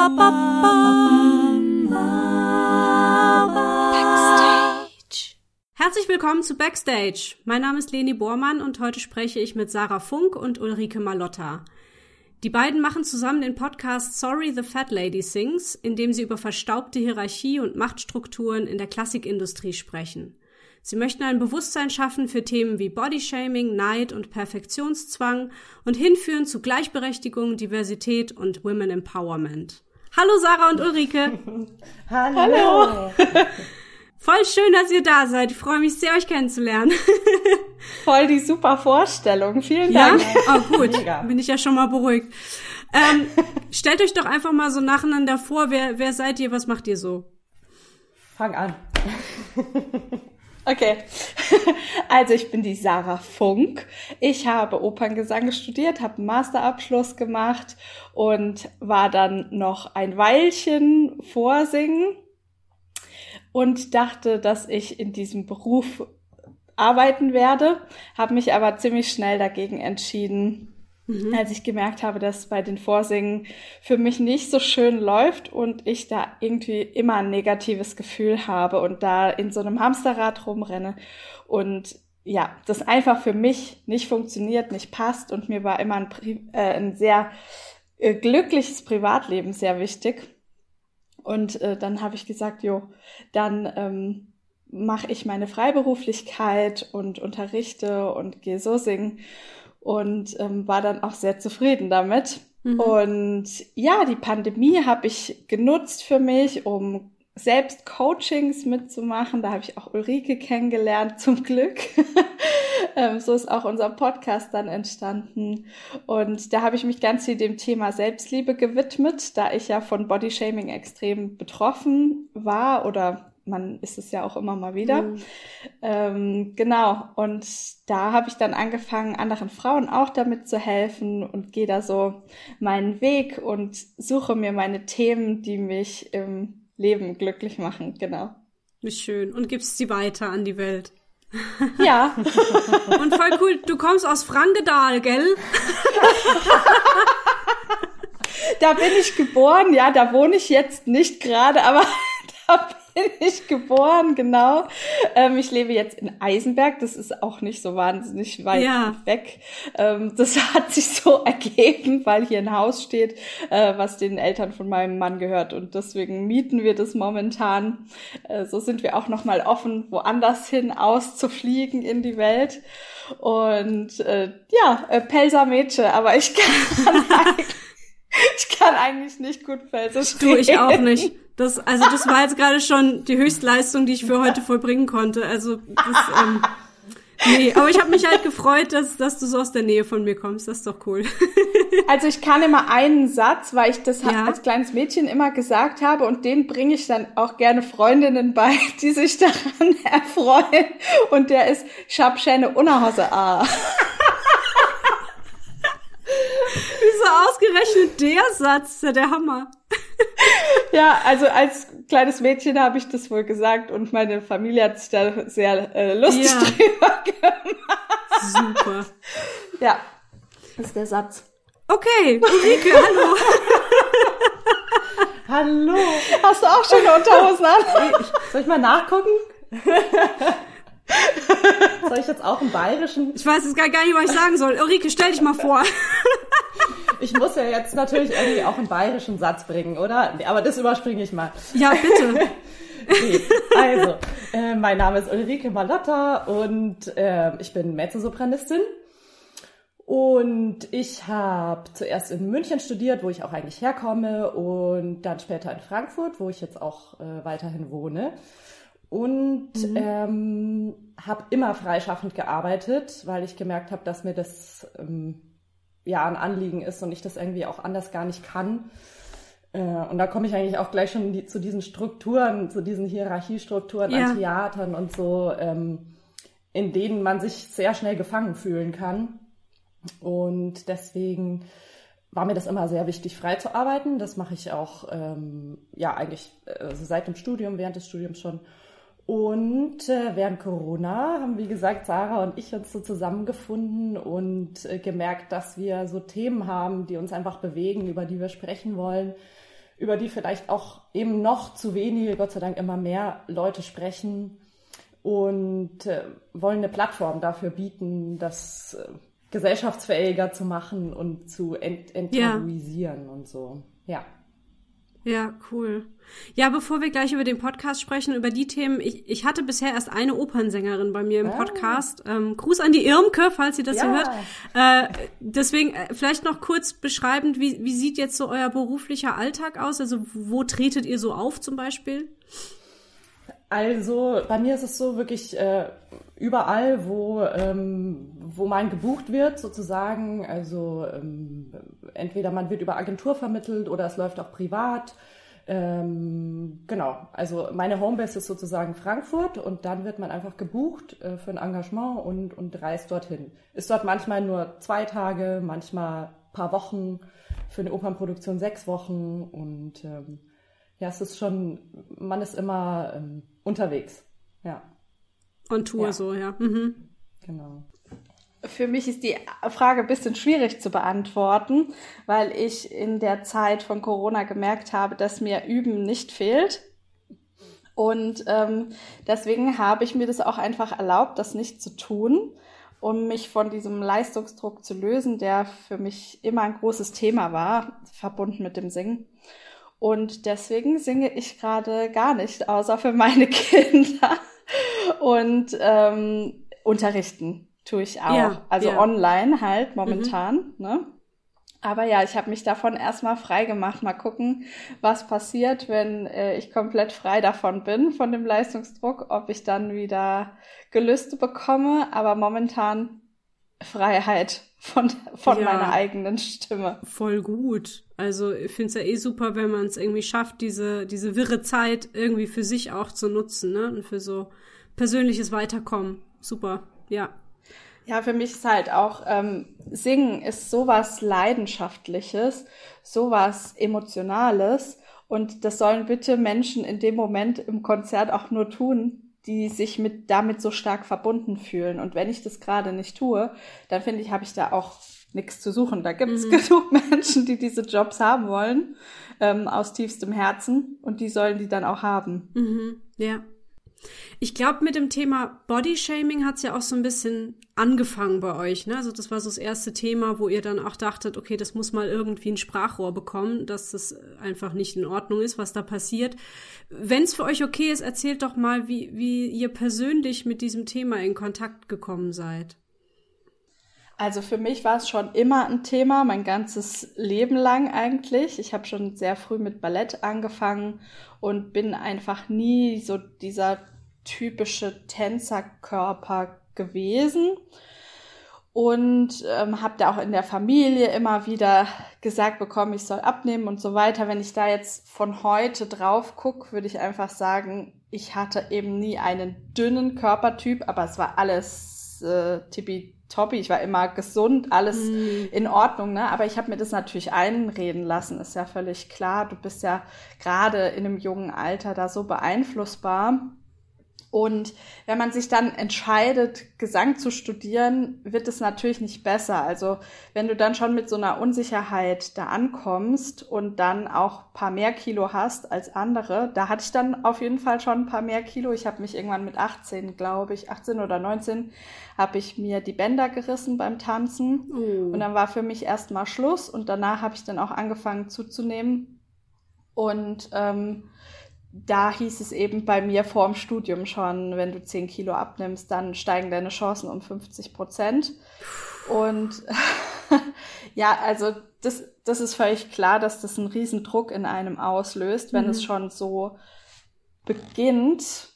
Backstage. Herzlich willkommen zu Backstage. Mein Name ist Leni Bormann und heute spreche ich mit Sarah Funk und Ulrike Malotta. Die beiden machen zusammen den Podcast Sorry the Fat Lady Sings, in dem sie über verstaubte Hierarchie und Machtstrukturen in der Klassikindustrie sprechen. Sie möchten ein Bewusstsein schaffen für Themen wie Bodyshaming, Neid und Perfektionszwang und hinführen zu Gleichberechtigung, Diversität und Women Empowerment. Hallo Sarah und Ulrike. Hallo. Hallo. Voll schön, dass ihr da seid. Ich freue mich sehr, euch kennenzulernen. Voll die super Vorstellung. Vielen Dank. Ja? Oh, gut. Mega. Bin ich ja schon mal beruhigt. Ähm, stellt euch doch einfach mal so nacheinander vor. Wer, wer seid ihr? Was macht ihr so? Fang an. Okay, also ich bin die Sarah Funk. Ich habe Operngesang studiert, habe einen Masterabschluss gemacht und war dann noch ein Weilchen vorsingen und dachte, dass ich in diesem Beruf arbeiten werde, habe mich aber ziemlich schnell dagegen entschieden, mhm. als ich gemerkt habe, dass bei den Vorsingen für mich nicht so schön läuft und ich da irgendwie immer ein negatives Gefühl habe und da in so einem Hamsterrad rumrenne und ja, das einfach für mich nicht funktioniert, nicht passt und mir war immer ein, äh, ein sehr äh, glückliches Privatleben sehr wichtig. Und äh, dann habe ich gesagt, jo, dann ähm, mache ich meine Freiberuflichkeit und unterrichte und gehe so singen und ähm, war dann auch sehr zufrieden damit. Mhm. Und ja, die Pandemie habe ich genutzt für mich, um selbst Coachings mitzumachen. Da habe ich auch Ulrike kennengelernt, zum Glück. ähm, so ist auch unser Podcast dann entstanden. Und da habe ich mich ganz viel dem Thema Selbstliebe gewidmet, da ich ja von Bodyshaming extrem betroffen war oder man ist es ja auch immer mal wieder. Mhm. Ähm, genau, und da habe ich dann angefangen, anderen Frauen auch damit zu helfen und gehe da so meinen Weg und suche mir meine Themen, die mich im Leben glücklich machen. Genau. Wie schön. Und gibst sie weiter an die Welt. Ja. und voll cool, du kommst aus Frankedal, gell? da bin ich geboren, ja, da wohne ich jetzt nicht gerade, aber da bin ich geboren, genau. Ähm, ich lebe jetzt in Eisenberg, das ist auch nicht so wahnsinnig weit ja. weg. Ähm, das hat sich so ergeben, weil hier ein Haus steht, äh, was den Eltern von meinem Mann gehört und deswegen mieten wir das momentan. Äh, so sind wir auch noch mal offen, woanders hin auszufliegen in die Welt. Und äh, ja, äh, Pelser Mädchen, aber ich kann ich kann eigentlich nicht gut Felsisch Du, ich auch nicht. Das, also das war jetzt gerade schon die Höchstleistung, die ich für heute vollbringen konnte. Also das, ähm, nee, aber ich habe mich halt gefreut, dass, dass du so aus der Nähe von mir kommst. Das ist doch cool. Also ich kann immer einen Satz, weil ich das ja. als kleines Mädchen immer gesagt habe und den bringe ich dann auch gerne Freundinnen bei, die sich daran erfreuen. Und der ist, ich hab schöne Unterhose A. Wieso ausgerechnet der Satz? ist ja der Hammer. ja, also als kleines Mädchen habe ich das wohl gesagt und meine Familie hat sich da sehr äh, lustig ja. drüber gemacht. Super. Ja, das ist der Satz. Okay, Ulrike, hallo. hallo. Hast du auch schon eine Unterhosen an? Soll ich mal nachgucken? Soll ich jetzt auch einen bayerischen? Ich weiß jetzt gar nicht, was ich sagen soll. Ulrike, stell dich mal vor. Ich muss ja jetzt natürlich irgendwie auch einen bayerischen Satz bringen, oder? Aber das überspringe ich mal. Ja, bitte. Okay, also, äh, mein Name ist Ulrike Malotta und äh, ich bin Mezzosopranistin. Und ich habe zuerst in München studiert, wo ich auch eigentlich herkomme, und dann später in Frankfurt, wo ich jetzt auch äh, weiterhin wohne und mhm. ähm, habe immer freischaffend gearbeitet, weil ich gemerkt habe, dass mir das ähm, ja ein Anliegen ist und ich das irgendwie auch anders gar nicht kann. Äh, und da komme ich eigentlich auch gleich schon die, zu diesen Strukturen, zu diesen Hierarchiestrukturen ja. an Theatern und so, ähm, in denen man sich sehr schnell gefangen fühlen kann. Und deswegen war mir das immer sehr wichtig, frei zu arbeiten. Das mache ich auch ähm, ja eigentlich äh, seit dem Studium, während des Studiums schon. Und äh, während Corona haben, wie gesagt, Sarah und ich uns so zusammengefunden und äh, gemerkt, dass wir so Themen haben, die uns einfach bewegen, über die wir sprechen wollen, über die vielleicht auch eben noch zu wenige, Gott sei Dank immer mehr Leute sprechen und äh, wollen eine Plattform dafür bieten, das äh, gesellschaftsfähiger zu machen und zu ent enttabuisieren ja. und so. Ja. Ja, cool. Ja, bevor wir gleich über den Podcast sprechen, über die Themen, ich, ich hatte bisher erst eine Opernsängerin bei mir im ah. Podcast. Ähm, Gruß an die Irmke, falls sie das ja. hier hört. Äh, deswegen äh, vielleicht noch kurz beschreibend, wie, wie sieht jetzt so euer beruflicher Alltag aus? Also wo tretet ihr so auf zum Beispiel? Also bei mir ist es so wirklich äh, überall, wo, ähm, wo man gebucht wird sozusagen. Also ähm, entweder man wird über Agentur vermittelt oder es läuft auch privat. Ähm, genau, also meine Homebase ist sozusagen Frankfurt und dann wird man einfach gebucht äh, für ein Engagement und, und reist dorthin. Ist dort manchmal nur zwei Tage, manchmal paar Wochen, für eine Opernproduktion sechs Wochen und ähm, ja, es ist schon, man ist immer ähm, unterwegs. Ja. On Tour ja. so, ja. Mhm. Genau. Für mich ist die Frage ein bisschen schwierig zu beantworten, weil ich in der Zeit von Corona gemerkt habe, dass mir Üben nicht fehlt. Und ähm, deswegen habe ich mir das auch einfach erlaubt, das nicht zu tun, um mich von diesem Leistungsdruck zu lösen, der für mich immer ein großes Thema war, verbunden mit dem Singen. Und deswegen singe ich gerade gar nicht, außer für meine Kinder. Und ähm, unterrichten tue ich auch. Ja, also ja. online halt momentan. Mhm. Ne? Aber ja, ich habe mich davon erstmal frei gemacht. Mal gucken, was passiert, wenn äh, ich komplett frei davon bin, von dem Leistungsdruck, ob ich dann wieder Gelüste bekomme. Aber momentan Freiheit von, von ja, meiner eigenen Stimme. Voll gut. Also ich finde es ja eh super, wenn man es irgendwie schafft, diese, diese wirre Zeit irgendwie für sich auch zu nutzen, ne? Und für so persönliches Weiterkommen. Super, ja. Ja, für mich ist halt auch, ähm, Singen ist sowas Leidenschaftliches, sowas Emotionales. Und das sollen bitte Menschen in dem Moment im Konzert auch nur tun, die sich mit damit so stark verbunden fühlen. Und wenn ich das gerade nicht tue, dann finde ich, habe ich da auch nichts zu suchen. Da gibt es mhm. genug Menschen, die diese Jobs haben wollen, ähm, aus tiefstem Herzen. Und die sollen die dann auch haben. Mhm. Ja. Ich glaube, mit dem Thema Bodyshaming hat es ja auch so ein bisschen angefangen bei euch. Ne? Also das war so das erste Thema, wo ihr dann auch dachtet, okay, das muss mal irgendwie ein Sprachrohr bekommen, dass das einfach nicht in Ordnung ist, was da passiert. Wenn es für euch okay ist, erzählt doch mal, wie, wie ihr persönlich mit diesem Thema in Kontakt gekommen seid. Also für mich war es schon immer ein Thema, mein ganzes Leben lang eigentlich. Ich habe schon sehr früh mit Ballett angefangen und bin einfach nie so dieser typische Tänzerkörper gewesen und ähm, habe da auch in der Familie immer wieder gesagt bekommen, ich soll abnehmen und so weiter. Wenn ich da jetzt von heute drauf gucke, würde ich einfach sagen, ich hatte eben nie einen dünnen Körpertyp, aber es war alles äh, tippitoppi. Ich war immer gesund, alles mm. in Ordnung, ne? Aber ich habe mir das natürlich einreden lassen, ist ja völlig klar. Du bist ja gerade in einem jungen Alter da so beeinflussbar. Und wenn man sich dann entscheidet, Gesang zu studieren, wird es natürlich nicht besser. Also wenn du dann schon mit so einer Unsicherheit da ankommst und dann auch paar mehr Kilo hast als andere, da hatte ich dann auf jeden Fall schon ein paar mehr Kilo. Ich habe mich irgendwann mit 18, glaube ich, 18 oder 19, habe ich mir die Bänder gerissen beim Tanzen. Oh. Und dann war für mich erstmal Schluss und danach habe ich dann auch angefangen zuzunehmen. Und ähm, da hieß es eben bei mir vor dem Studium schon, wenn du 10 Kilo abnimmst, dann steigen deine Chancen um 50 Prozent. Und ja, also das, das ist völlig klar, dass das einen riesen Druck in einem auslöst, wenn mhm. es schon so beginnt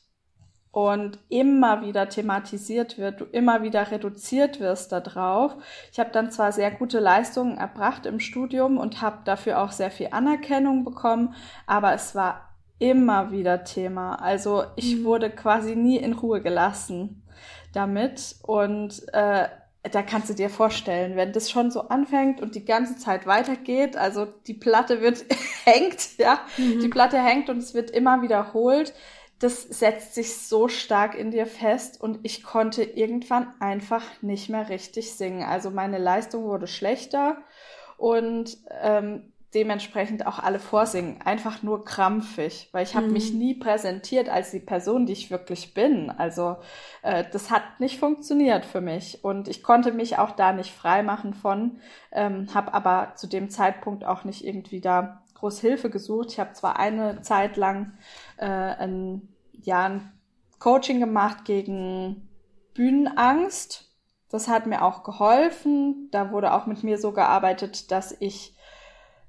und immer wieder thematisiert wird, du immer wieder reduziert wirst darauf. Ich habe dann zwar sehr gute Leistungen erbracht im Studium und habe dafür auch sehr viel Anerkennung bekommen, aber es war immer wieder Thema. Also ich mhm. wurde quasi nie in Ruhe gelassen damit. Und äh, da kannst du dir vorstellen, wenn das schon so anfängt und die ganze Zeit weitergeht, also die Platte wird hängt, ja, mhm. die Platte hängt und es wird immer wiederholt, das setzt sich so stark in dir fest und ich konnte irgendwann einfach nicht mehr richtig singen. Also meine Leistung wurde schlechter und ähm, dementsprechend auch alle vorsingen. Einfach nur krampfig, weil ich habe mhm. mich nie präsentiert als die Person, die ich wirklich bin. Also äh, das hat nicht funktioniert für mich und ich konnte mich auch da nicht frei machen von, ähm, habe aber zu dem Zeitpunkt auch nicht irgendwie da groß Hilfe gesucht. Ich habe zwar eine Zeit lang äh, ein, ja, ein Coaching gemacht gegen Bühnenangst. Das hat mir auch geholfen. Da wurde auch mit mir so gearbeitet, dass ich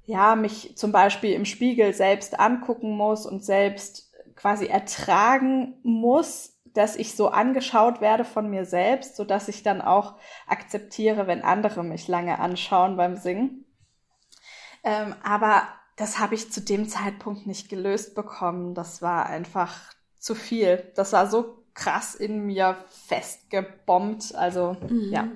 ja, mich zum Beispiel im Spiegel selbst angucken muss und selbst quasi ertragen muss, dass ich so angeschaut werde von mir selbst, so dass ich dann auch akzeptiere, wenn andere mich lange anschauen beim Singen. Ähm, aber das habe ich zu dem Zeitpunkt nicht gelöst bekommen. Das war einfach zu viel. Das war so krass in mir festgebombt. Also mhm. ja,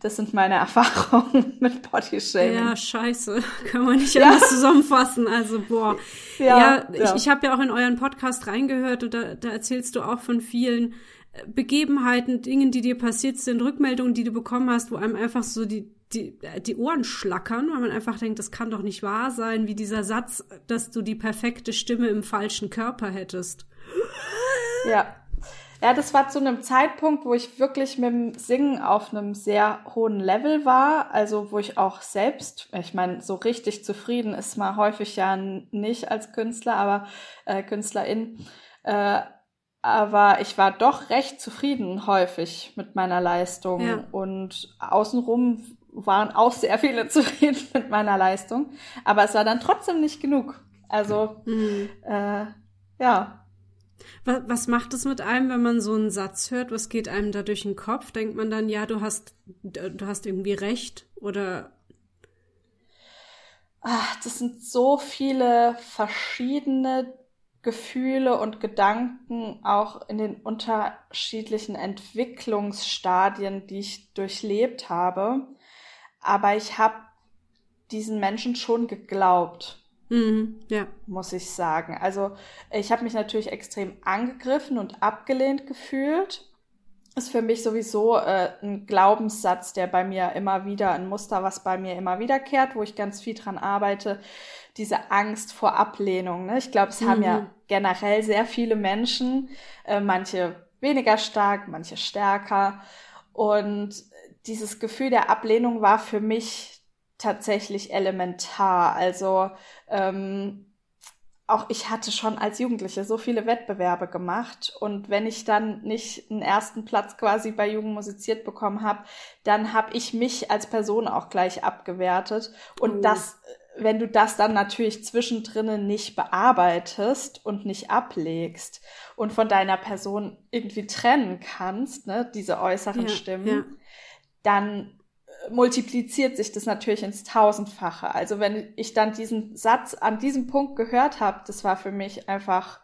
das sind meine Erfahrungen mit Bodyshaming. Ja, scheiße. Kann man nicht anders ja. zusammenfassen. Also, boah. Ja, ja, ja. ich, ich habe ja auch in euren Podcast reingehört und da, da erzählst du auch von vielen äh, Begebenheiten, Dingen, die dir passiert sind, Rückmeldungen, die du bekommen hast, wo einem einfach so die, die, die Ohren schlackern, weil man einfach denkt, das kann doch nicht wahr sein, wie dieser Satz, dass du die perfekte Stimme im falschen Körper hättest. Ja, ja, das war zu einem Zeitpunkt, wo ich wirklich mit dem Singen auf einem sehr hohen Level war. Also wo ich auch selbst, ich meine, so richtig zufrieden ist man häufig ja nicht als Künstler, aber äh, Künstlerin. Äh, aber ich war doch recht zufrieden häufig mit meiner Leistung. Ja. Und außenrum waren auch sehr viele zufrieden mit meiner Leistung. Aber es war dann trotzdem nicht genug. Also, mhm. äh, ja, was, was macht es mit einem, wenn man so einen Satz hört? Was geht einem da durch den Kopf? Denkt man dann, ja, du hast, du hast irgendwie recht oder? Ach, das sind so viele verschiedene Gefühle und Gedanken auch in den unterschiedlichen Entwicklungsstadien, die ich durchlebt habe. Aber ich habe diesen Menschen schon geglaubt. Mhm, ja. Muss ich sagen. Also ich habe mich natürlich extrem angegriffen und abgelehnt gefühlt. Ist für mich sowieso äh, ein Glaubenssatz, der bei mir immer wieder, ein Muster, was bei mir immer wiederkehrt, wo ich ganz viel dran arbeite. Diese Angst vor Ablehnung. Ne? Ich glaube, es mhm. haben ja mhm. generell sehr viele Menschen, äh, manche weniger stark, manche stärker. Und dieses Gefühl der Ablehnung war für mich tatsächlich elementar. Also ähm, auch ich hatte schon als Jugendliche so viele Wettbewerbe gemacht und wenn ich dann nicht einen ersten Platz quasi bei Jugend musiziert bekommen habe, dann habe ich mich als Person auch gleich abgewertet und oh. das wenn du das dann natürlich zwischendrin nicht bearbeitest und nicht ablegst und von deiner Person irgendwie trennen kannst, ne, diese äußeren ja, Stimmen, ja. dann multipliziert sich das natürlich ins Tausendfache. Also wenn ich dann diesen Satz an diesem Punkt gehört habe, das war für mich einfach,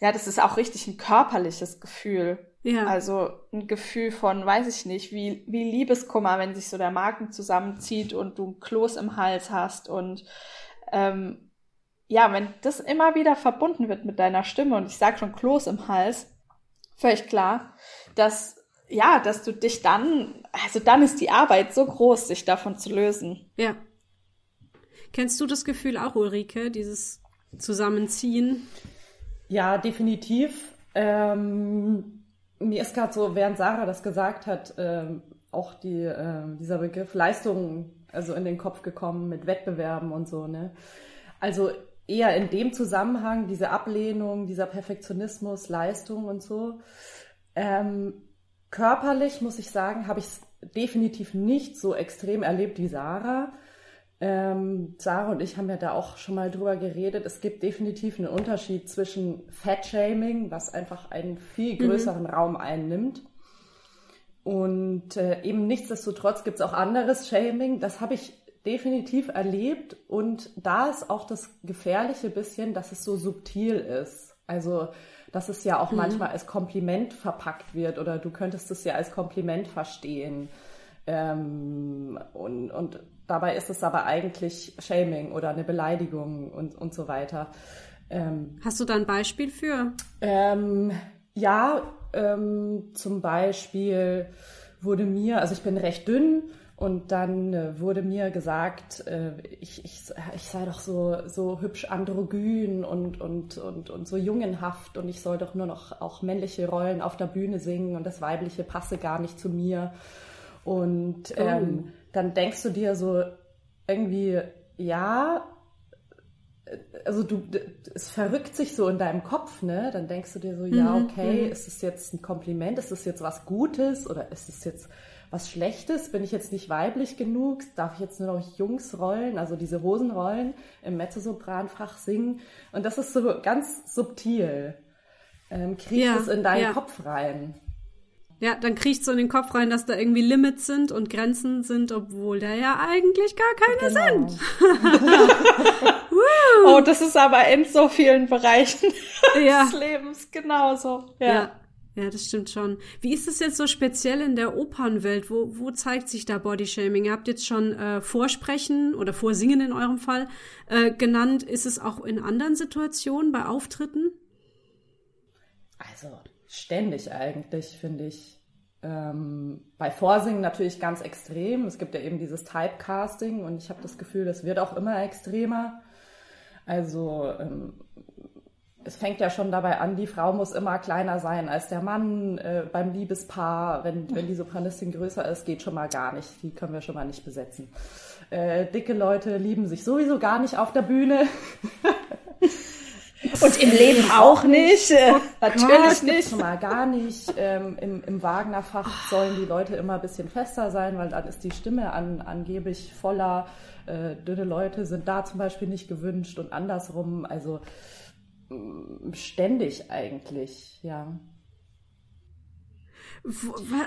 ja, das ist auch richtig ein körperliches Gefühl. Ja. Also ein Gefühl von, weiß ich nicht, wie, wie Liebeskummer, wenn sich so der Magen zusammenzieht und du ein Kloß im Hals hast und ähm, ja, wenn das immer wieder verbunden wird mit deiner Stimme und ich sage schon Kloß im Hals, völlig klar, dass ja, dass du dich dann, also dann ist die Arbeit so groß, sich davon zu lösen. Ja. Kennst du das Gefühl auch, Ulrike, dieses Zusammenziehen? Ja, definitiv. Ähm, mir ist gerade so, während Sarah das gesagt hat, ähm, auch die, äh, dieser Begriff Leistung also in den Kopf gekommen mit Wettbewerben und so, ne? Also eher in dem Zusammenhang, diese Ablehnung, dieser Perfektionismus, Leistung und so. Ähm, Körperlich muss ich sagen, habe ich es definitiv nicht so extrem erlebt wie Sarah. Ähm, Sarah und ich haben ja da auch schon mal drüber geredet. Es gibt definitiv einen Unterschied zwischen Fat-Shaming, was einfach einen viel mhm. größeren mhm. Raum einnimmt. Und äh, eben nichtsdestotrotz gibt es auch anderes Shaming. Das habe ich definitiv erlebt. Und da ist auch das Gefährliche bisschen, dass es so subtil ist. Also dass es ja auch mhm. manchmal als Kompliment verpackt wird oder du könntest es ja als Kompliment verstehen. Ähm, und, und dabei ist es aber eigentlich Shaming oder eine Beleidigung und, und so weiter. Ähm, Hast du da ein Beispiel für? Ähm, ja, ähm, zum Beispiel wurde mir, also ich bin recht dünn Und dann äh, wurde mir gesagt, äh, ich, ich, ich sei doch so, so hübsch androgyn und, und, und, und so jungenhaft und ich soll doch nur noch auch männliche Rollen auf der Bühne singen und das Weibliche passe gar nicht zu mir. Und oh. ähm, dann denkst du dir so irgendwie, ja, also du, es verrückt sich so in deinem Kopf, ne? Dann denkst du dir so, ja, mhm, okay, mhm. ist es jetzt ein Kompliment, ist es jetzt was Gutes oder ist es jetzt was Schlechtes? Bin ich jetzt nicht weiblich genug? Darf ich jetzt nur noch Jungsrollen, also diese Hosenrollen im Mezzosopranfach singen? Und das ist so ganz subtil. Ähm, kriegst ja, es in deinen ja. Kopf rein. Ja, dann kriegt so in den Kopf rein, dass da irgendwie Limits sind und Grenzen sind, obwohl da ja eigentlich gar keine genau. sind. oh, das ist aber in so vielen Bereichen ja. des Lebens genauso. Ja. ja. Ja, das stimmt schon. Wie ist es jetzt so speziell in der Opernwelt? Wo, wo zeigt sich da Bodyshaming? Ihr habt jetzt schon äh, Vorsprechen oder Vorsingen in eurem Fall äh, genannt. Ist es auch in anderen Situationen bei Auftritten? Also ständig eigentlich, finde ich. Ähm, bei Vorsingen natürlich ganz extrem. Es gibt ja eben dieses Typecasting und ich habe das Gefühl, das wird auch immer extremer. Also ähm, es fängt ja schon dabei an, die Frau muss immer kleiner sein als der Mann äh, beim Liebespaar. Wenn, wenn die Sopranistin größer ist, geht schon mal gar nicht. Die können wir schon mal nicht besetzen. Äh, dicke Leute lieben sich sowieso gar nicht auf der Bühne. Und im Leben auch nicht. Oh Natürlich nicht. Schon mal gar nicht. Ähm, Im im Wagnerfach sollen die Leute immer ein bisschen fester sein, weil dann ist die Stimme an, angeblich voller. Äh, dünne Leute sind da zum Beispiel nicht gewünscht und andersrum. Also ständig eigentlich, ja.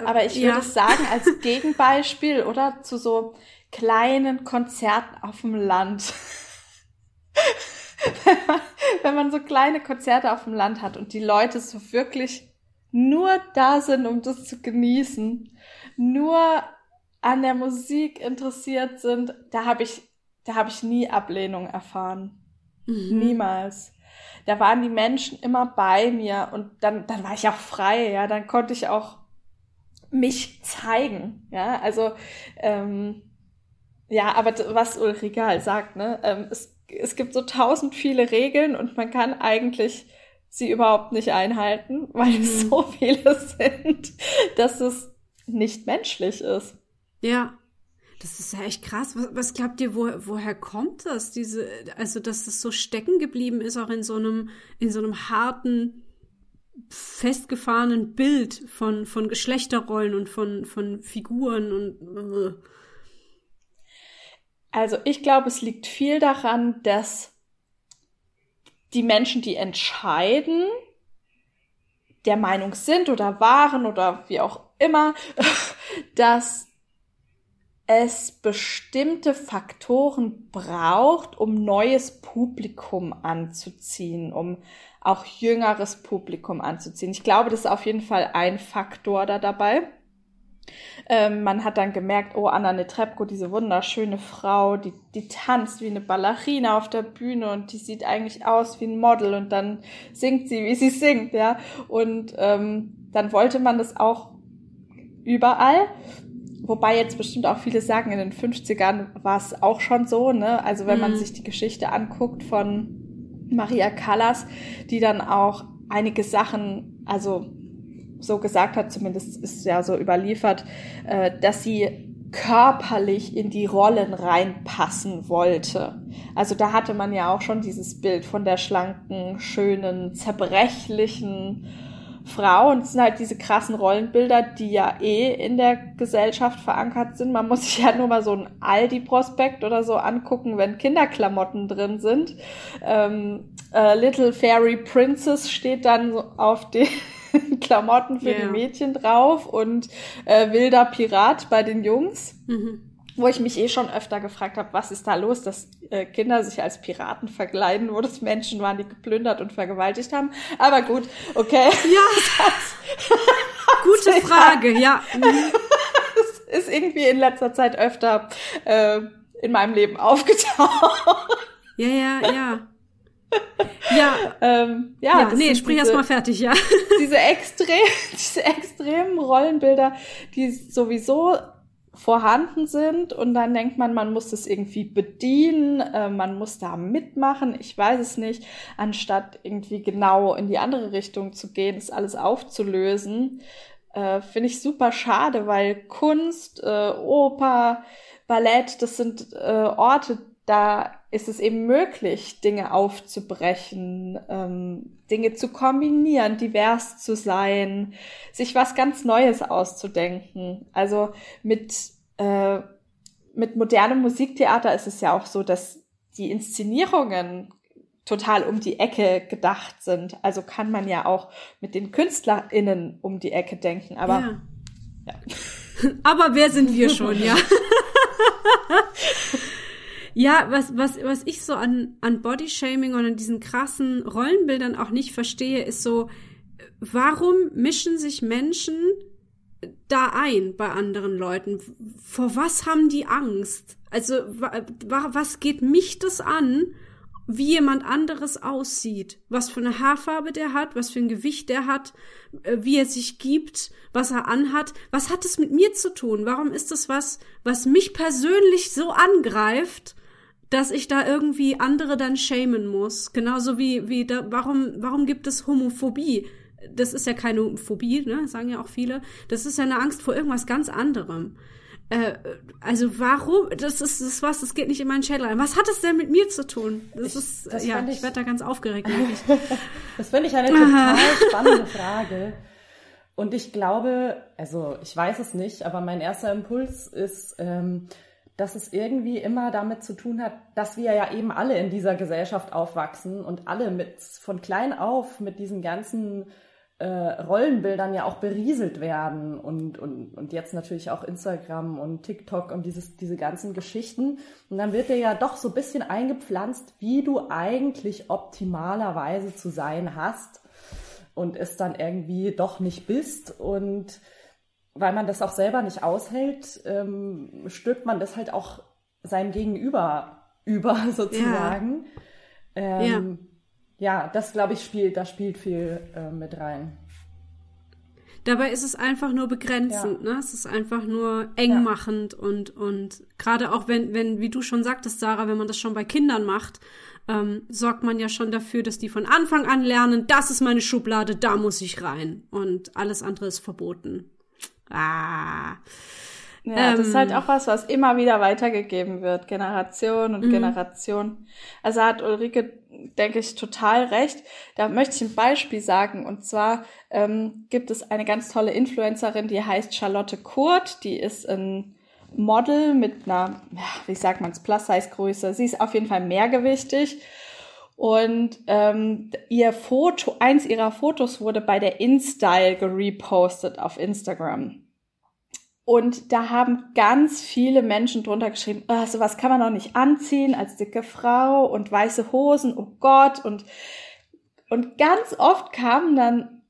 Aber ich würde ja. sagen, als Gegenbeispiel, oder? Zu so kleinen Konzerten auf dem Land. wenn, man, wenn man so kleine Konzerte auf dem Land hat und die Leute so wirklich nur da sind, um das zu genießen, nur an der Musik interessiert sind, da habe ich, da habe ich nie Ablehnung erfahren. Mhm. Niemals da waren die Menschen immer bei mir und dann, dann war ich auch frei, ja, dann konnte ich auch mich zeigen, ja, also ähm, ja, aber was Ulrike halt sagt, ne, ähm, es, es gibt so tausend viele Regeln und man kann eigentlich sie überhaupt nicht einhalten, weil mhm. es so viele sind, dass es nicht menschlich ist. Ja, das ist ja echt krass. Was, was glaubt ihr, wo, woher kommt das? Diese, also, dass das so stecken geblieben ist, auch in so einem, in so einem harten, festgefahrenen Bild von, von Geschlechterrollen und von, von Figuren und. Also, ich glaube, es liegt viel daran, dass die Menschen, die entscheiden, der Meinung sind oder waren oder wie auch immer, dass es bestimmte Faktoren braucht, um neues Publikum anzuziehen, um auch jüngeres Publikum anzuziehen. Ich glaube, das ist auf jeden Fall ein Faktor da dabei. Ähm, man hat dann gemerkt, oh, Anna Netrebko, diese wunderschöne Frau, die, die tanzt wie eine Ballerina auf der Bühne und die sieht eigentlich aus wie ein Model und dann singt sie, wie sie singt, ja. Und ähm, dann wollte man das auch überall. Wobei jetzt bestimmt auch viele sagen, in den 50ern war es auch schon so, ne? Also wenn mhm. man sich die Geschichte anguckt von Maria Callas, die dann auch einige Sachen, also so gesagt hat, zumindest ist ja so überliefert, äh, dass sie körperlich in die Rollen reinpassen wollte. Also da hatte man ja auch schon dieses Bild von der schlanken, schönen, zerbrechlichen Frau und es sind halt diese krassen Rollenbilder, die ja eh in der Gesellschaft verankert sind. Man muss sich ja nur mal so ein Aldi-Prospekt oder so angucken, wenn Kinderklamotten drin sind. Ähm, äh, Little Fairy Princess steht dann so auf den Klamotten für yeah. die Mädchen drauf und äh, wilder Pirat bei den Jungs. Mhm wo ich mich eh schon öfter gefragt habe, was ist da los, dass äh, Kinder sich als Piraten verkleiden, wo das Menschen waren, die geplündert und vergewaltigt haben. Aber gut, okay. Ja. Gute Frage, ja. das ist irgendwie in letzter Zeit öfter äh, in meinem Leben aufgetaucht. Ja, ja, ja. Ja, ähm, ja, ja nee, sprich erst mal fertig, ja. Diese extrem, diese extremen Rollenbilder, die sowieso vorhanden sind und dann denkt man, man muss das irgendwie bedienen, äh, man muss da mitmachen, ich weiß es nicht, anstatt irgendwie genau in die andere Richtung zu gehen, das alles aufzulösen, äh, finde ich super schade, weil Kunst, äh, Oper, Ballett, das sind äh, Orte, da ist es eben möglich, Dinge aufzubrechen, ähm, Dinge zu kombinieren, divers zu sein, sich was ganz Neues auszudenken. Also mit, äh, mit modernem Musiktheater ist es ja auch so, dass die Inszenierungen total um die Ecke gedacht sind. Also kann man ja auch mit den KünstlerInnen um die Ecke denken. Aber ja. ja. Aber wer sind wir schon, ja? Ja, was, was, was ich so an, an Bodyshaming und an diesen krassen Rollenbildern auch nicht verstehe, ist so, warum mischen sich Menschen da ein bei anderen Leuten? Vor was haben die Angst? Also, was geht mich das an, wie jemand anderes aussieht? Was für eine Haarfarbe der hat, was für ein Gewicht der hat, äh, wie er sich gibt, was er anhat? Was hat es mit mir zu tun? Warum ist das was, was mich persönlich so angreift? Dass ich da irgendwie andere dann schämen muss. Genauso wie, wie da, warum, warum gibt es Homophobie? Das ist ja keine Phobie, ne? Sagen ja auch viele. Das ist ja eine Angst vor irgendwas ganz anderem. Äh, also warum? Das ist das was, das geht nicht in meinen Schädel rein. Was hat es denn mit mir zu tun? Das ich, ist, das ja, ich, ich werde da ganz aufgeregt. das finde ich eine total spannende Frage. Und ich glaube, also ich weiß es nicht, aber mein erster Impuls ist, ähm, dass es irgendwie immer damit zu tun hat, dass wir ja eben alle in dieser Gesellschaft aufwachsen und alle mit von klein auf mit diesen ganzen äh, Rollenbildern ja auch berieselt werden und, und, und jetzt natürlich auch Instagram und TikTok und dieses, diese ganzen Geschichten. Und dann wird dir ja doch so ein bisschen eingepflanzt, wie du eigentlich optimalerweise zu sein hast und es dann irgendwie doch nicht bist und weil man das auch selber nicht aushält, ähm, stülpt man das halt auch seinem Gegenüber über sozusagen. Ja, ähm, ja. ja das glaube ich spielt, da spielt viel äh, mit rein. Dabei ist es einfach nur begrenzend, ja. ne? Es ist einfach nur engmachend ja. und, und gerade auch wenn, wenn, wie du schon sagtest, Sarah, wenn man das schon bei Kindern macht, ähm, sorgt man ja schon dafür, dass die von Anfang an lernen, das ist meine Schublade, da muss ich rein. Und alles andere ist verboten. Ah. Ja, ähm, das ist halt ähm. auch was, was immer wieder weitergegeben wird, Generation und mhm. Generation. Also hat Ulrike, denke ich, total recht. Da möchte ich ein Beispiel sagen. Und zwar ähm, gibt es eine ganz tolle Influencerin, die heißt Charlotte Kurt. Die ist ein Model mit einer, ja, wie sagt man es, Plus-Size-Größe. Sie ist auf jeden Fall mehrgewichtig. Und ähm, ihr Foto, eins ihrer Fotos wurde bei der InStyle gerepostet auf Instagram. Und da haben ganz viele Menschen drunter geschrieben, oh, sowas kann man doch nicht anziehen als dicke Frau und weiße Hosen, oh Gott. Und, und ganz oft kam dann,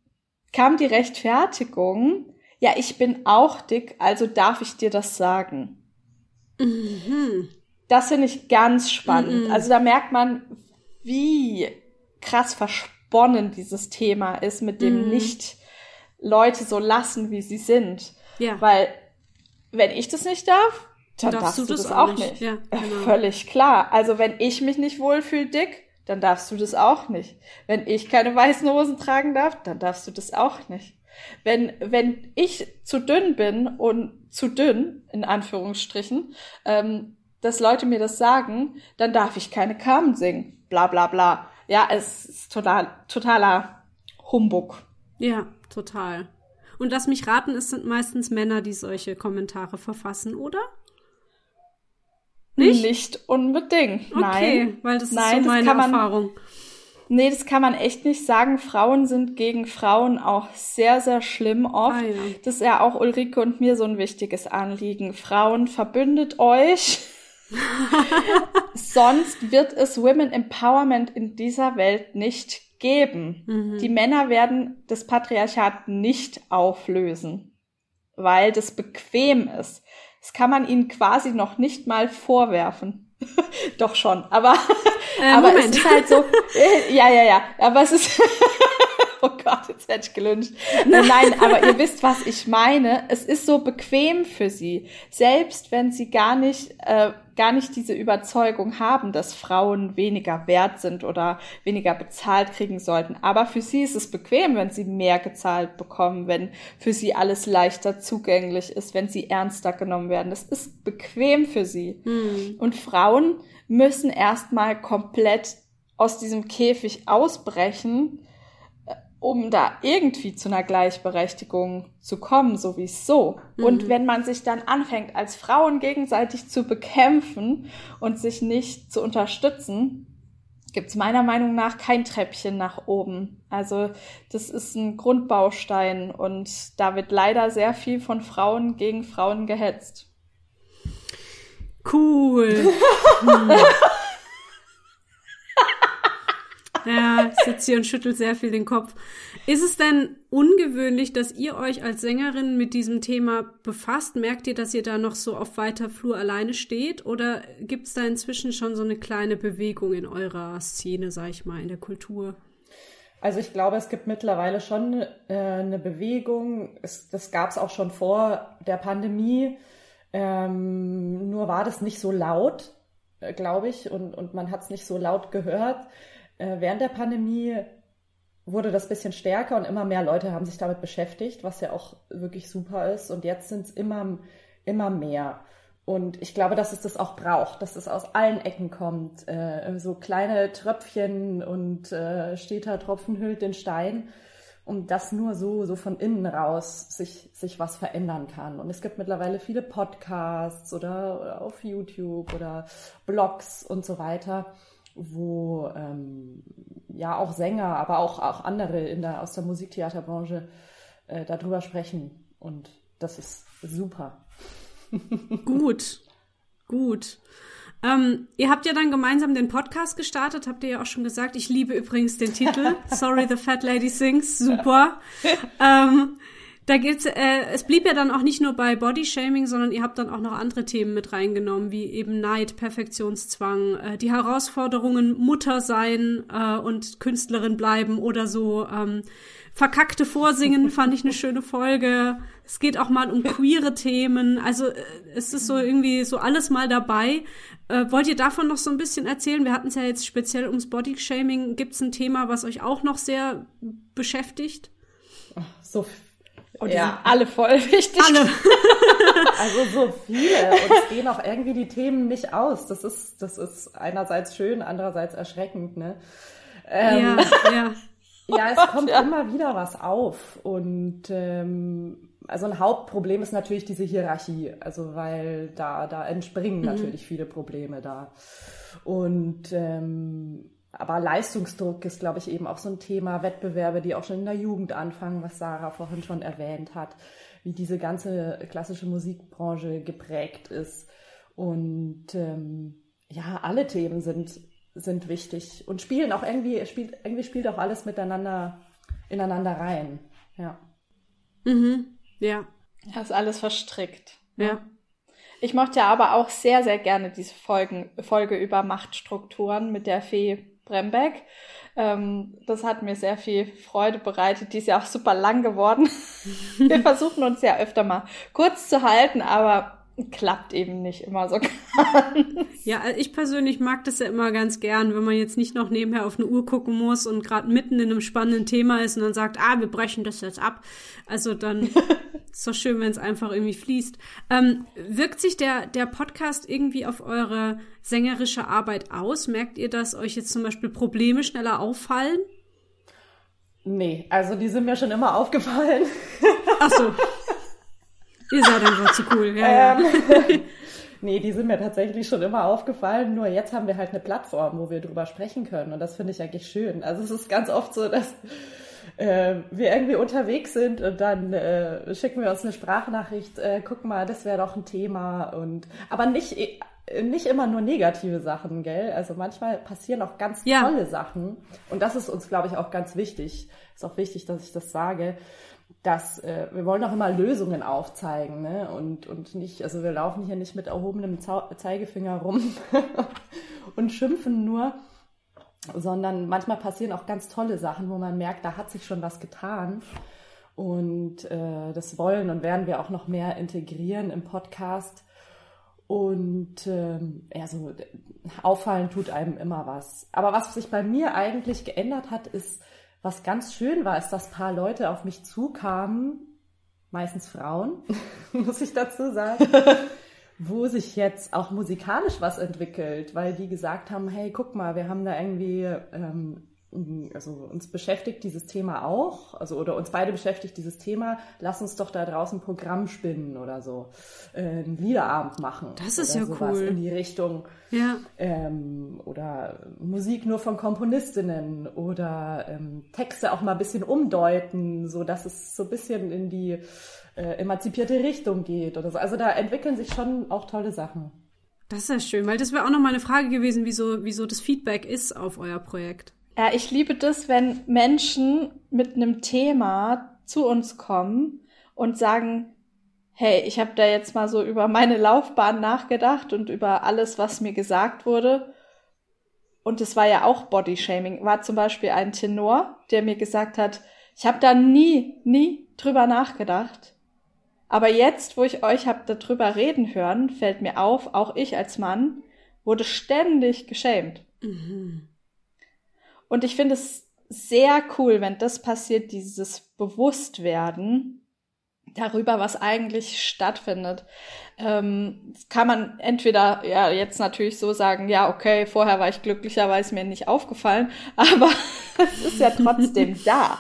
kam die Rechtfertigung, ja, ich bin auch dick, also darf ich dir das sagen. Mhm. Das finde ich ganz spannend. Mhm. Also da merkt man, wie krass versponnen dieses Thema ist, mit dem mhm. nicht Leute so lassen, wie sie sind. Ja. Weil, wenn ich das nicht darf, dann darfst, darfst du, das, das auch nicht. nicht. Ja, äh, genau. Völlig klar. Also, wenn ich mich nicht wohlfühle, dick, dann darfst du das auch nicht. Wenn ich keine weißen Hosen tragen darf, dann darfst du das auch nicht. Wenn, wenn ich zu dünn bin und zu dünn, in Anführungsstrichen, ähm, dass Leute mir das sagen, dann darf ich keine Carmen singen bla bla bla. Ja, es ist total, totaler Humbug. Ja, total. Und lass mich raten, es sind meistens Männer, die solche Kommentare verfassen, oder? Nicht? Nicht unbedingt. Okay, Nein. weil das ist Nein, so meine Erfahrung. Man, nee, das kann man echt nicht sagen. Frauen sind gegen Frauen auch sehr, sehr schlimm oft. Ah, ja. Das ist ja auch Ulrike und mir so ein wichtiges Anliegen. Frauen, verbündet euch. Sonst wird es Women Empowerment in dieser Welt nicht geben. Mhm. Die Männer werden das Patriarchat nicht auflösen, weil das bequem ist. Das kann man ihnen quasi noch nicht mal vorwerfen. Doch schon, aber, äh, aber es ist halt so, äh, ja, ja, ja, aber es ist, oh Gott, jetzt werde ich gelünscht. Nein, aber ihr wisst, was ich meine. Es ist so bequem für sie. Selbst wenn sie gar nicht, äh, gar nicht diese Überzeugung haben, dass Frauen weniger wert sind oder weniger bezahlt kriegen sollten. Aber für sie ist es bequem, wenn sie mehr gezahlt bekommen, wenn für sie alles leichter zugänglich ist, wenn sie ernster genommen werden. Das ist bequem für sie. Hm. Und Frauen müssen erstmal komplett aus diesem Käfig ausbrechen, um da irgendwie zu einer Gleichberechtigung zu kommen, so wie so. Mhm. Und wenn man sich dann anfängt, als Frauen gegenseitig zu bekämpfen und sich nicht zu unterstützen, gibt es meiner Meinung nach kein Treppchen nach oben. Also das ist ein Grundbaustein und da wird leider sehr viel von Frauen gegen Frauen gehetzt. Cool. Hm. Ja, ich sitze hier und schüttel sehr viel den Kopf. Ist es denn ungewöhnlich, dass ihr euch als Sängerin mit diesem Thema befasst? Merkt ihr, dass ihr da noch so auf weiter Flur alleine steht? Oder gibt es da inzwischen schon so eine kleine Bewegung in eurer Szene, sag ich mal, in der Kultur? Also ich glaube, es gibt mittlerweile schon äh, eine Bewegung. Es, das gab es auch schon vor der Pandemie. Ähm, nur war das nicht so laut, äh, glaube ich, und, und man hat es nicht so laut gehört. Äh, während der Pandemie wurde das bisschen stärker und immer mehr Leute haben sich damit beschäftigt, was ja auch wirklich super ist. Und jetzt sind es immer, immer mehr. Und ich glaube, dass es das auch braucht, dass es aus allen Ecken kommt. Äh, so kleine Tröpfchen und äh, steter Tropfen hüllt den Stein. Und dass nur so, so von innen raus sich, sich was verändern kann. Und es gibt mittlerweile viele Podcasts oder, oder auf YouTube oder Blogs und so weiter wo ähm, ja auch Sänger, aber auch, auch andere in der, aus der Musiktheaterbranche äh, darüber sprechen. Und das ist super. gut, gut. Ähm, ihr habt ja dann gemeinsam den Podcast gestartet, habt ihr ja auch schon gesagt. Ich liebe übrigens den Titel. Sorry, the Fat Lady Sings. Super. ähm, da geht's, äh, es blieb ja dann auch nicht nur bei Bodyshaming, sondern ihr habt dann auch noch andere Themen mit reingenommen, wie eben Neid, Perfektionszwang, äh, die Herausforderungen Mutter sein äh, und Künstlerin bleiben oder so. Ähm, verkackte Vorsingen fand ich eine schöne Folge. Es geht auch mal um queere Themen. Also äh, es ist so irgendwie so alles mal dabei. Äh, wollt ihr davon noch so ein bisschen erzählen? Wir hatten es ja jetzt speziell ums Bodyshaming. Gibt es ein Thema, was euch auch noch sehr beschäftigt? So und die ja. sind alle voll wichtig. Alle. also so viele. Und es gehen auch irgendwie die Themen nicht aus. Das ist, das ist einerseits schön, andererseits erschreckend, ne? Ähm, ja, ja. Ja, es kommt ja. immer wieder was auf. Und ähm, also ein Hauptproblem ist natürlich diese Hierarchie. Also weil da, da entspringen mhm. natürlich viele Probleme da. Und ähm, aber Leistungsdruck ist, glaube ich, eben auch so ein Thema. Wettbewerbe, die auch schon in der Jugend anfangen, was Sarah vorhin schon erwähnt hat, wie diese ganze klassische Musikbranche geprägt ist. Und ähm, ja, alle Themen sind, sind wichtig und spielen auch irgendwie, spielt, irgendwie spielt auch alles miteinander ineinander rein. Ja. Mhm. Ja. Das ist alles verstrickt. Ja. Ich mochte ja aber auch sehr, sehr gerne diese Folgen, Folge über Machtstrukturen mit der Fee Brembeck. Ähm, das hat mir sehr viel Freude bereitet. Die ist ja auch super lang geworden. Wir versuchen uns ja öfter mal kurz zu halten, aber klappt eben nicht immer so ganz. Ja, ich persönlich mag das ja immer ganz gern, wenn man jetzt nicht noch nebenher auf eine Uhr gucken muss und gerade mitten in einem spannenden Thema ist und dann sagt, ah, wir brechen das jetzt ab. Also dann ist doch schön, wenn es einfach irgendwie fließt. Ähm, wirkt sich der, der Podcast irgendwie auf eure sängerische Arbeit aus? Merkt ihr, dass euch jetzt zum Beispiel Probleme schneller auffallen? Nee, also die sind mir schon immer aufgefallen. Ach so. Ihr seid einfach zu cool, ja. Ähm, ja. nee, die sind mir tatsächlich schon immer aufgefallen. Nur jetzt haben wir halt eine Plattform, wo wir drüber sprechen können. Und das finde ich eigentlich schön. Also es ist ganz oft so, dass äh, wir irgendwie unterwegs sind und dann äh, schicken wir uns eine Sprachnachricht, äh, guck mal, das wäre doch ein Thema. Und aber nicht nicht immer nur negative Sachen, gell? Also manchmal passieren auch ganz ja. tolle Sachen. Und das ist uns, glaube ich, auch ganz wichtig. Ist auch wichtig, dass ich das sage dass äh, wir wollen auch immer Lösungen aufzeigen, ne? Und, und nicht, also wir laufen hier nicht mit erhobenem Zeigefinger rum und schimpfen nur, sondern manchmal passieren auch ganz tolle Sachen, wo man merkt, da hat sich schon was getan. Und äh, das wollen und werden wir auch noch mehr integrieren im Podcast. Und ähm, ja, so auffallen tut einem immer was. Aber was sich bei mir eigentlich geändert hat, ist, was ganz schön war, ist, dass paar Leute auf mich zukamen, meistens Frauen, muss ich dazu sagen, wo sich jetzt auch musikalisch was entwickelt, weil die gesagt haben, hey, guck mal, wir haben da irgendwie ähm, also uns beschäftigt dieses Thema auch, also oder uns beide beschäftigt dieses Thema, lass uns doch da draußen ein Programm spinnen oder so, äh, einen Liederabend machen. Das ist ja cool. In die Richtung. Ja. Ähm, oder Musik nur von Komponistinnen oder ähm, Texte auch mal ein bisschen umdeuten, so dass es so ein bisschen in die äh, emanzipierte Richtung geht oder so. Also da entwickeln sich schon auch tolle Sachen. Das ist ja schön, weil das wäre auch noch mal eine Frage gewesen, wieso, wieso das Feedback ist auf euer Projekt. Ja, ich liebe das, wenn Menschen mit einem Thema zu uns kommen und sagen, hey, ich habe da jetzt mal so über meine Laufbahn nachgedacht und über alles, was mir gesagt wurde. Und es war ja auch Bodyshaming. War zum Beispiel ein Tenor, der mir gesagt hat, ich habe da nie, nie drüber nachgedacht. Aber jetzt, wo ich euch hab darüber reden hören, fällt mir auf, auch ich als Mann wurde ständig geschämt. Mhm. Und ich finde es sehr cool, wenn das passiert, dieses Bewusstwerden darüber, was eigentlich stattfindet. Ähm, kann man entweder ja jetzt natürlich so sagen, ja, okay, vorher war ich glücklicher, weil es mir nicht aufgefallen, aber es ist ja trotzdem da.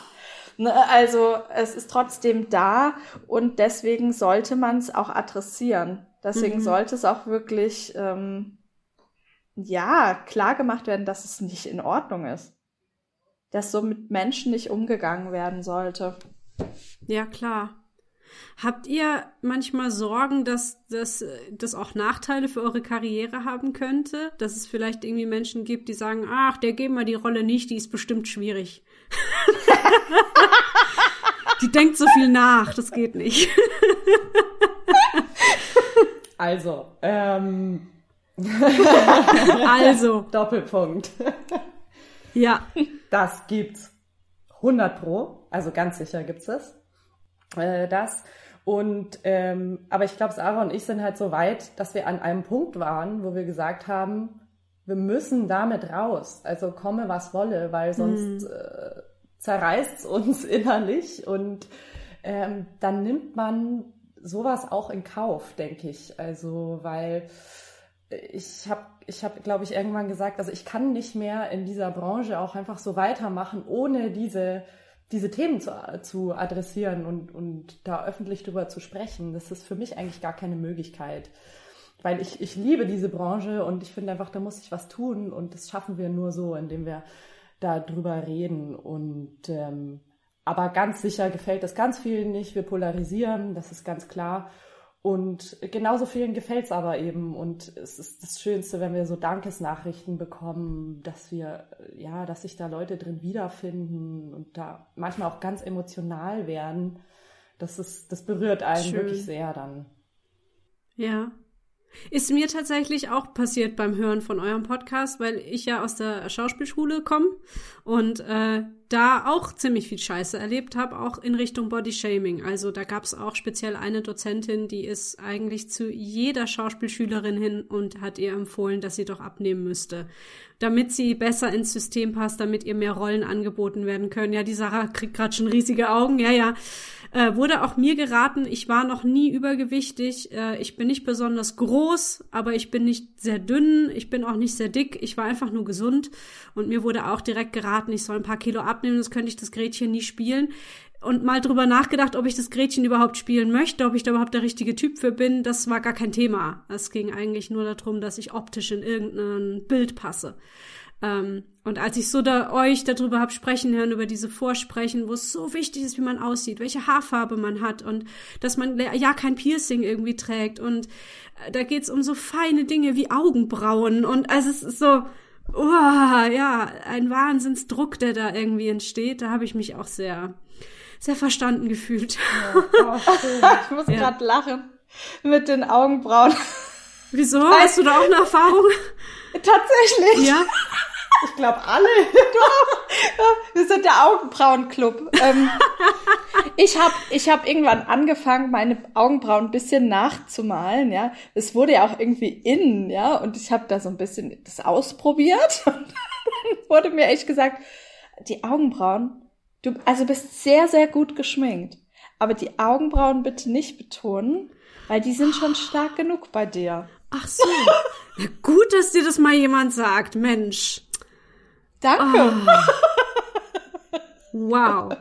Ne, also es ist trotzdem da und deswegen sollte man es auch adressieren. Deswegen mhm. sollte es auch wirklich ähm, ja klar gemacht werden, dass es nicht in Ordnung ist dass so mit Menschen nicht umgegangen werden sollte. Ja, klar. Habt ihr manchmal Sorgen, dass das, das auch Nachteile für eure Karriere haben könnte? Dass es vielleicht irgendwie Menschen gibt, die sagen, ach, der geben wir die Rolle nicht, die ist bestimmt schwierig. die denkt so viel nach, das geht nicht. also, ähm. also. Doppelpunkt. Ja. Das gibt's 100 pro, also ganz sicher gibt's es. Äh, das. Und ähm, aber ich glaube, Sarah und ich sind halt so weit, dass wir an einem Punkt waren, wo wir gesagt haben, wir müssen damit raus. Also komme was wolle, weil sonst mhm. äh, zerreißt uns innerlich und ähm, dann nimmt man sowas auch in Kauf, denke ich. Also weil ich habe, ich hab, glaube ich, irgendwann gesagt, also ich kann nicht mehr in dieser Branche auch einfach so weitermachen, ohne diese, diese Themen zu, zu adressieren und, und da öffentlich drüber zu sprechen. Das ist für mich eigentlich gar keine Möglichkeit. Weil ich, ich liebe diese Branche und ich finde einfach, da muss ich was tun und das schaffen wir nur so, indem wir da drüber reden. Und ähm, aber ganz sicher gefällt das ganz vielen nicht. Wir polarisieren, das ist ganz klar. Und genauso vielen gefällt es aber eben. Und es ist das Schönste, wenn wir so Dankesnachrichten bekommen, dass wir, ja, dass sich da Leute drin wiederfinden und da manchmal auch ganz emotional werden. Das ist, das berührt einen Schön. wirklich sehr dann. Ja. Ist mir tatsächlich auch passiert beim Hören von eurem Podcast, weil ich ja aus der Schauspielschule komme und äh, da auch ziemlich viel Scheiße erlebt habe, auch in Richtung Body Shaming. Also da gab es auch speziell eine Dozentin, die ist eigentlich zu jeder Schauspielschülerin hin und hat ihr empfohlen, dass sie doch abnehmen müsste, damit sie besser ins System passt, damit ihr mehr Rollen angeboten werden können. Ja, die Sarah kriegt gerade schon riesige Augen. Ja, ja. Äh, wurde auch mir geraten, ich war noch nie übergewichtig, äh, ich bin nicht besonders groß, aber ich bin nicht sehr dünn, ich bin auch nicht sehr dick, ich war einfach nur gesund. Und mir wurde auch direkt geraten, ich soll ein paar Kilo abnehmen, sonst könnte ich das Gretchen nie spielen. Und mal drüber nachgedacht, ob ich das Gretchen überhaupt spielen möchte, ob ich da überhaupt der richtige Typ für bin, das war gar kein Thema. Es ging eigentlich nur darum, dass ich optisch in irgendein Bild passe. Ähm, und als ich so da euch darüber hab sprechen hören, über diese Vorsprechen, wo es so wichtig ist, wie man aussieht, welche Haarfarbe man hat und dass man ja kein Piercing irgendwie trägt und äh, da geht's um so feine Dinge wie Augenbrauen und also es ist so, oh, ja, ein Wahnsinnsdruck, der da irgendwie entsteht. Da habe ich mich auch sehr, sehr verstanden gefühlt. Ja, oh, ich muss ja. gerade lachen mit den Augenbrauen. Wieso? Hast du da auch eine Erfahrung? Tatsächlich. Ja. Ich glaube alle. Wir sind der Augenbrauenclub. ähm, ich habe ich hab irgendwann angefangen, meine Augenbrauen ein bisschen nachzumalen, ja. Es wurde ja auch irgendwie innen, ja. Und ich habe da so ein bisschen das ausprobiert. Und dann wurde mir echt gesagt, die Augenbrauen, du also bist sehr, sehr gut geschminkt. Aber die Augenbrauen bitte nicht betonen, weil die sind schon stark genug bei dir. Ach so. Na gut, dass dir das mal jemand sagt, Mensch. Danke. Oh. Wow.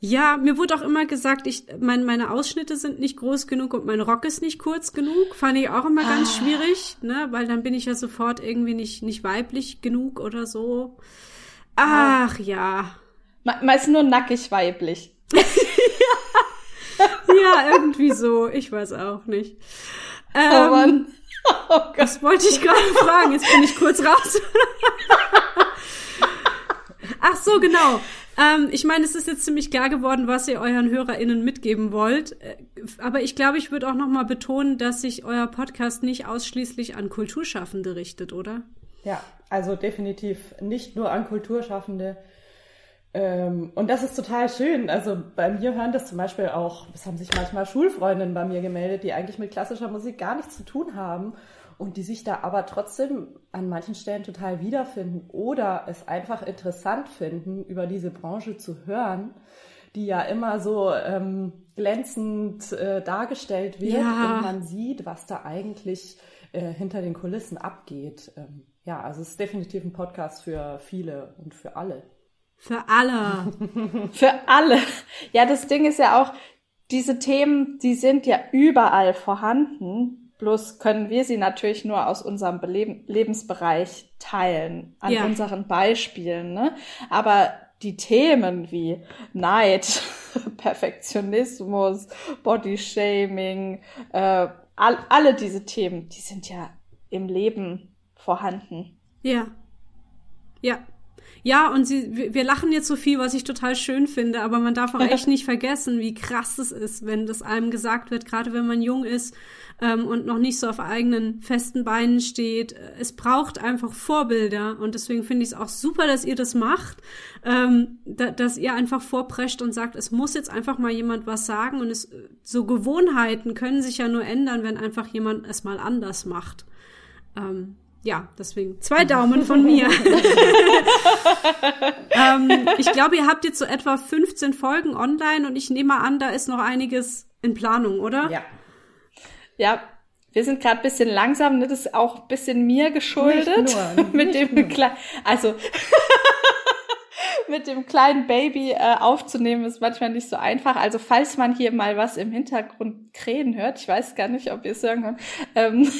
Ja, mir wurde auch immer gesagt, ich, mein, meine Ausschnitte sind nicht groß genug und mein Rock ist nicht kurz genug. Fand ich auch immer ganz Ah. schwierig, ne? Weil dann bin ich ja sofort irgendwie nicht, nicht weiblich genug oder so. Ach ja. Me meist nur nackig weiblich. Ja, irgendwie so. Ich weiß auch nicht. Oh Ähm, Mann. Oh Gott. Das wollte ich gerade fragen. Jetzt bin ich kurz raus. Ach so, genau. Ähm, ich meine, es ist jetzt ziemlich klar geworden, was ihr euren HörerInnen mitgeben wollt. Äh, Aber ich glaube, ich würde auch noch mal betonen, dass sich euer Podcast nicht ausschließlich an Kulturschaffende richtet, oder? Ja, also definitiv nicht nur an Kulturschaffende. Ähm, und das ist total schön. Also bei mir hören das zum Beispiel auch, es haben sich manchmal Schulfreundinnen bei mir gemeldet, die eigentlich mit klassischer Musik gar nichts zu tun haben und die sich da aber trotzdem an manchen Stellen total wiederfinden oder es einfach interessant finden, über diese Branche zu hören, die ja immer so ähm, glänzend äh, dargestellt wird Ja. und man sieht, was da eigentlich äh, hinter den Kulissen abgeht. Ähm, ja, also es ist definitiv ein Podcast für viele und für alle. Für alle. Für alle. Ja, das Ding ist ja auch, diese Themen, die sind ja überall vorhanden. Bloß können wir sie natürlich nur aus unserem Beleben Lebensbereich teilen, an Ja. unseren Beispielen. Ne? Aber die Themen wie Neid, Perfektionismus, Bodyshaming, äh, all, alle diese Themen, die sind ja im Leben vorhanden. Ja. Ja. Ja, und sie, wir lachen jetzt so viel, was ich total schön finde, aber man darf auch echt nicht vergessen, wie krass es ist, wenn das einem gesagt wird, gerade wenn man jung ist ähm, und noch nicht so auf eigenen festen Beinen steht. Es braucht einfach Vorbilder und deswegen finde ich es auch super, dass ihr das macht, ähm, da, dass ihr einfach vorprescht und sagt, es muss jetzt einfach mal jemand was sagen und es, so Gewohnheiten können sich ja nur ändern, wenn einfach jemand es mal anders macht. Ähm, ja, deswegen zwei Daumen von mir. ähm, ich glaube, ihr habt jetzt so etwa 15 Folgen online und ich nehme an, da ist noch einiges in Planung, oder? Ja. Ja, wir sind gerade ein bisschen langsam, ne? das ist auch ein bisschen mir geschuldet. Nicht nur, mit nicht dem nur. Kle also mit dem kleinen Baby äh, aufzunehmen ist manchmal nicht so einfach. Also falls man hier mal was im Hintergrund krähen hört, ich weiß gar nicht, ob ihr es hören könnt, ähm,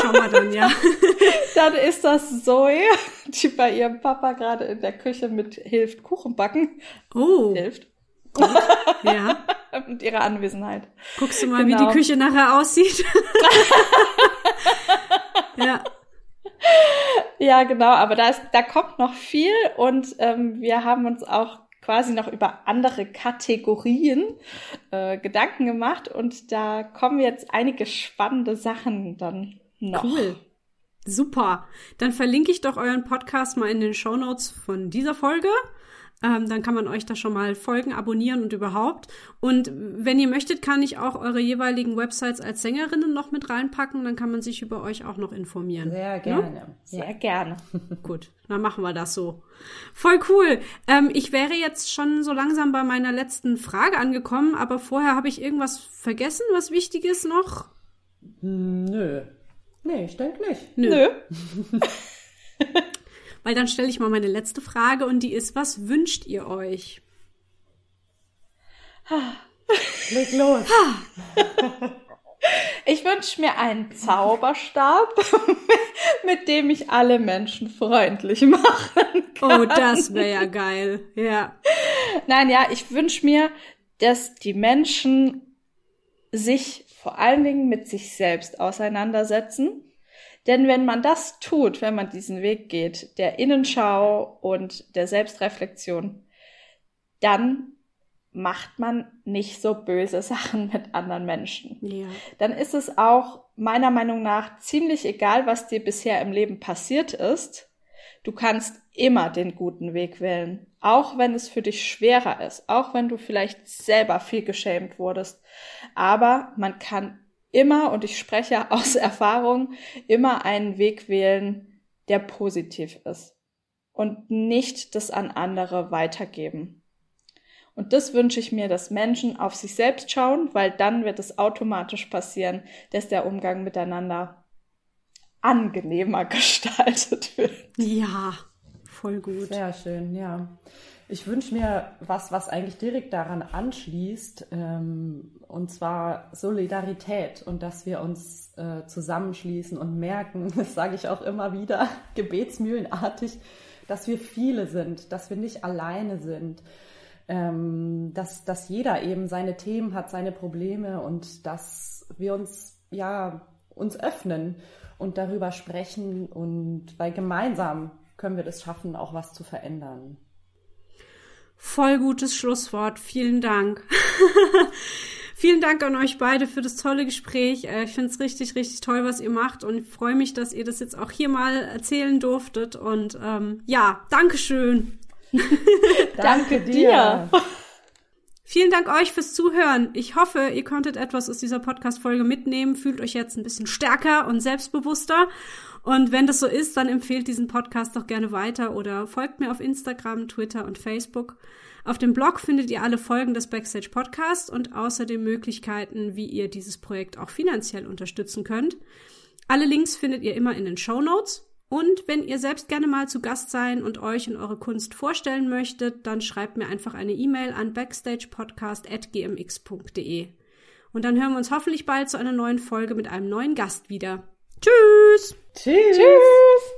Schauen wir dann, ja. dann ist das Zoe, die bei ihrem Papa gerade in der Küche mit hilft Kuchen backen. Oh, Hilft. ja. Mit ihrer Anwesenheit. Guckst du mal, Genau. wie die Küche nachher aussieht? ja. Ja, genau, aber da, ist, da kommt noch viel und ähm, wir haben uns auch quasi noch über andere Kategorien äh, Gedanken gemacht und da kommen jetzt einige spannende Sachen dann noch. Cool. Super. Dann verlinke ich doch euren Podcast mal in den Shownotes von dieser Folge. Ähm, dann kann man euch da schon mal folgen, abonnieren und überhaupt. Und wenn ihr möchtet, kann ich auch eure jeweiligen Websites als Sängerinnen noch mit reinpacken. Dann kann man sich über euch auch noch informieren. Sehr gerne. Sehr gerne. Gut, dann machen wir das so. Voll cool. Ähm, ich wäre jetzt schon so langsam bei meiner letzten Frage angekommen, aber vorher habe ich irgendwas vergessen, was wichtig ist noch? Hm, Nö. Nee, ich denke nicht. Nö. Weil dann stelle ich mal meine letzte Frage und die ist, was wünscht ihr euch? Leg los. Ich wünsche mir einen Zauberstab, mit dem ich alle Menschen freundlich machen kann. Oh, das wäre ja geil. Ja. Nein, ja, ich wünsche mir, dass die Menschen sich vor allen Dingen mit sich selbst auseinandersetzen. Denn wenn man das tut, wenn man diesen Weg geht, der Innenschau und der Selbstreflexion, dann macht man nicht so böse Sachen mit anderen Menschen. Ja. Dann ist es auch meiner Meinung nach ziemlich egal, was dir bisher im Leben passiert ist. Du kannst immer den guten Weg wählen, auch wenn es für dich schwerer ist, auch wenn du vielleicht selber viel geschämt wurdest. Aber man kann immer, und ich spreche aus Erfahrung, immer einen Weg wählen, der positiv ist und nicht das an andere weitergeben. Und das wünsche ich mir, dass Menschen auf sich selbst schauen, weil dann wird es automatisch passieren, dass der Umgang miteinander angenehmer gestaltet wird. Ja, voll gut. Sehr schön, ja. Ich wünsche mir was, was eigentlich direkt daran anschließt, ähm, und zwar Solidarität und dass wir uns äh, zusammenschließen und merken, das sage ich auch immer wieder, gebetsmühlenartig, dass wir viele sind, dass wir nicht alleine sind, ähm, dass, dass jeder eben seine Themen hat, seine Probleme und dass wir uns, ja, uns öffnen und darüber sprechen und weil gemeinsam können wir das schaffen, auch was zu verändern. Voll gutes Schlusswort. Vielen Dank. Vielen Dank an euch beide für das tolle Gespräch. Äh, ich finde es richtig, richtig toll, was ihr macht und ich freue mich, dass ihr das jetzt auch hier mal erzählen durftet. Und ähm, ja, Dankeschön. Danke dir. Vielen Dank euch fürs Zuhören. Ich hoffe, ihr konntet etwas aus dieser Podcast-Folge mitnehmen, fühlt euch jetzt ein bisschen stärker und selbstbewusster. Und wenn das so ist, dann empfehlt diesen Podcast doch gerne weiter oder folgt mir auf Instagram, Twitter und Facebook. Auf dem Blog findet ihr alle Folgen des Backstage Podcasts und außerdem Möglichkeiten, wie ihr dieses Projekt auch finanziell unterstützen könnt. Alle Links findet ihr immer in den Show Notes. Und wenn ihr selbst gerne mal zu Gast sein und euch und eure Kunst vorstellen möchtet, dann schreibt mir einfach eine E-Mail an backstagepodcast.gmx.de. Und dann hören wir uns hoffentlich bald zu einer neuen Folge mit einem neuen Gast wieder. Tschüss! Tschüss! Tschüss.